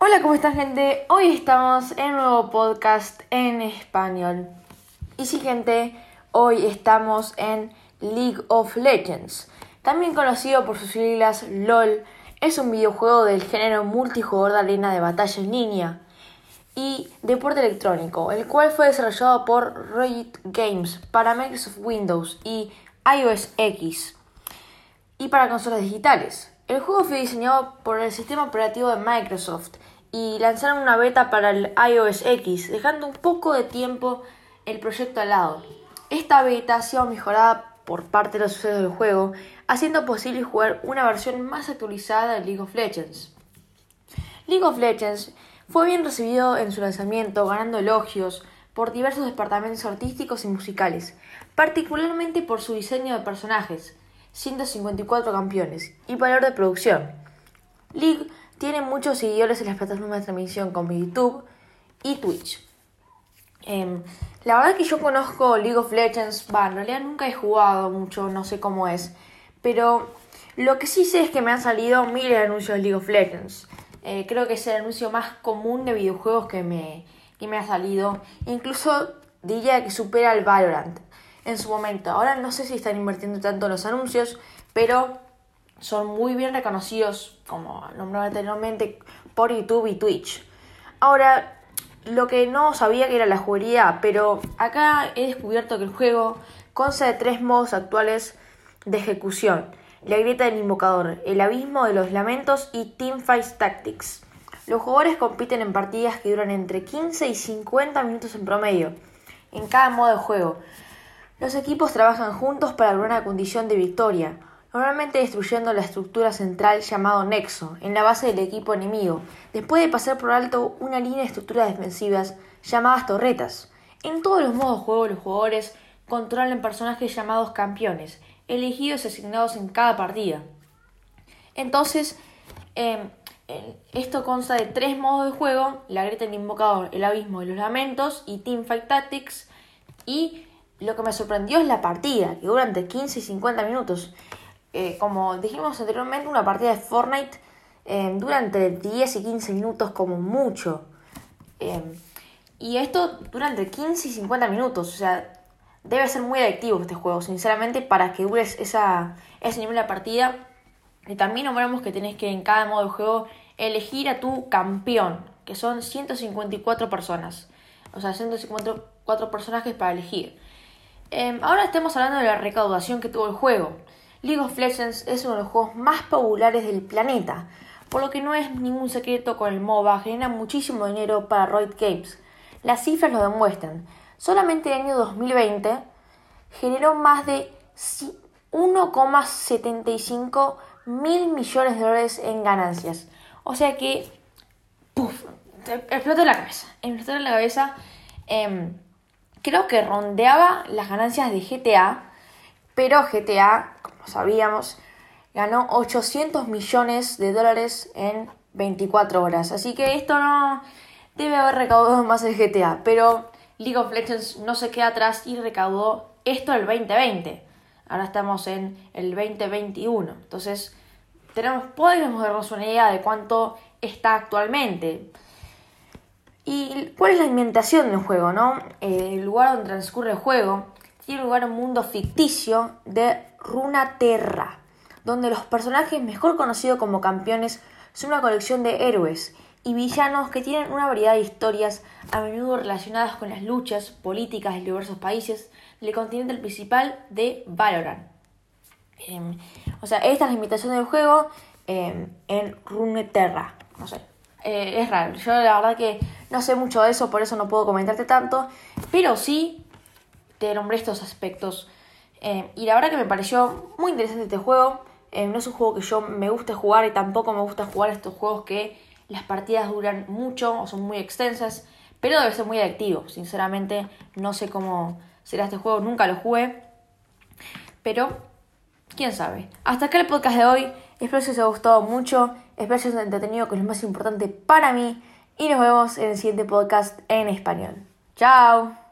Hola, ¿cómo están gente? Hoy estamos en un nuevo podcast en español. Y sí, gente, hoy estamos en League of Legends, también conocido por sus siglas LOL. Es un videojuego del género multijugador de arena de batalla en línea y deporte electrónico, el cual fue desarrollado por Riot Games para Microsoft Windows y iOS X y para consolas digitales. El juego fue diseñado por el sistema operativo de Microsoft y lanzaron una beta para el iOS X, dejando un poco de tiempo el proyecto al lado. Esta beta ha sido mejorada por parte de los usuarios del juego, haciendo posible jugar una versión más actualizada de League of Legends. League of Legends fue bien recibido en su lanzamiento, ganando elogios por diversos departamentos artísticos y musicales, particularmente por su diseño de personajes, 154 campeones y valor de producción. League tiene muchos seguidores en las plataformas de transmisión como YouTube y Twitch. Em, la verdad que yo conozco League of Legends, va, en realidad nunca he jugado mucho, no sé cómo es, pero lo que sí sé es que me han salido miles de anuncios de League of Legends. Eh, creo que es el anuncio más común de videojuegos que me, que me ha salido. Incluso diría que supera al Valorant en su momento. Ahora no sé si están invirtiendo tanto en los anuncios, pero son muy bien reconocidos, como nombraba anteriormente, por YouTube y Twitch. Ahora, lo que no sabía que era la juguería, pero acá he descubierto que el juego consta de tres modos actuales de ejecución. La grieta del invocador, el abismo de los lamentos y Teamfight Tactics. Los jugadores compiten en partidas que duran entre 15 y 50 minutos en promedio, en cada modo de juego. Los equipos trabajan juntos para lograr una condición de victoria, normalmente destruyendo la estructura central llamado nexo, en la base del equipo enemigo, después de pasar por alto una línea de estructuras defensivas llamadas torretas. En todos los modos de juego los jugadores controlan personajes llamados campeones, elegidos y asignados en cada partida. Entonces, em, esto consta de tres modos de juego, la grieta del invocador, el abismo de los lamentos y Teamfight Tactics, y lo que me sorprendió es la partida, que dura entre 15 y 50 minutos. Eh, como dijimos anteriormente, una partida de Fortnite eh, dura entre 10 y 15 minutos como mucho. Eh, y esto dura entre 15 y 50 minutos. O sea, debe ser muy adictivo este juego, sinceramente, para que dure esa, ese nivel de partida. Y también nombramos que tenés que en cada modo de juego elegir a tu campeón, que son 154 personas. O sea, 154 personajes para elegir. Em, ahora estamos hablando de la recaudación que tuvo el juego. League of Legends es uno de los juegos más populares del planeta, por lo que no es ningún secreto con el MOBA, genera muchísimo dinero para Riot Games. Las cifras lo demuestran. Solamente el año 2020 generó más de 1,75 mil millones de dólares en ganancias. O sea que, ¡puf! Explotó la cabeza. Explotó la cabeza. Eh, creo que rondeaba las ganancias de GTA, pero GTA, como sabíamos, ganó 800 millones de dólares en 24 horas. Así que esto no debe haber recaudado más el GTA, pero League of Legends no se queda atrás y recaudó esto el 2020. Ahora estamos en el 2021. Entonces, tenemos, podemos darnos una idea de cuánto está actualmente. ¿Y cuál es la ambientación del juego? ¿no? Eh, el lugar donde transcurre el juego tiene lugar un mundo ficticio de Runaterra, donde los personajes mejor conocidos como campeones son una colección de héroes y villanos que tienen una variedad de historias a menudo relacionadas con las luchas políticas de diversos países del continente principal de Valorant. Em, o sea, esta es la invitación del juego em, en Runeterra. No sé, eh, es raro. Yo la verdad que no sé mucho de eso, por eso no puedo comentarte tanto. Pero sí te nombré estos aspectos. Eh, y la verdad que me pareció muy interesante este juego. Eh, no es un juego que yo me guste jugar y tampoco me gusta jugar estos juegos que las partidas duran mucho o son muy extensas. Pero debe ser muy adictivo. Sinceramente no sé cómo será este juego. Nunca lo jugué. Pero, quién sabe. Hasta acá el podcast de hoy. Espero que os haya gustado mucho. Espero que os haya entretenido, que es lo más importante para mí. Y nos vemos en el siguiente podcast en español. Chao.